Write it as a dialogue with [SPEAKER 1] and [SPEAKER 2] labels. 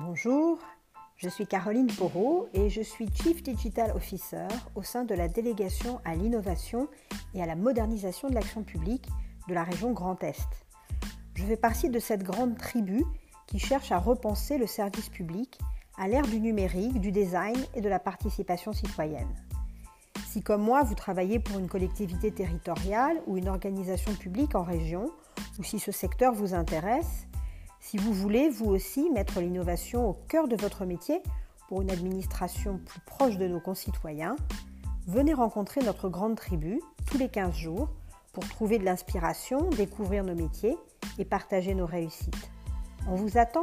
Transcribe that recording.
[SPEAKER 1] Bonjour, je suis Caroline Porot et je suis Chief Digital Officer au sein de la délégation à l'innovation et à la modernisation de l'action publique de la région Grand Est. Je fais partie de cette grande tribu qui cherche à repenser le service public à l'ère du numérique, du design et de la participation citoyenne. Si comme moi vous travaillez pour une collectivité territoriale ou une organisation publique en région, ou si ce secteur vous intéresse, si vous voulez, vous aussi, mettre l'innovation au cœur de votre métier pour une administration plus proche de nos concitoyens, venez rencontrer notre grande tribu tous les 15 jours pour trouver de l'inspiration, découvrir nos métiers et partager nos réussites. On vous attend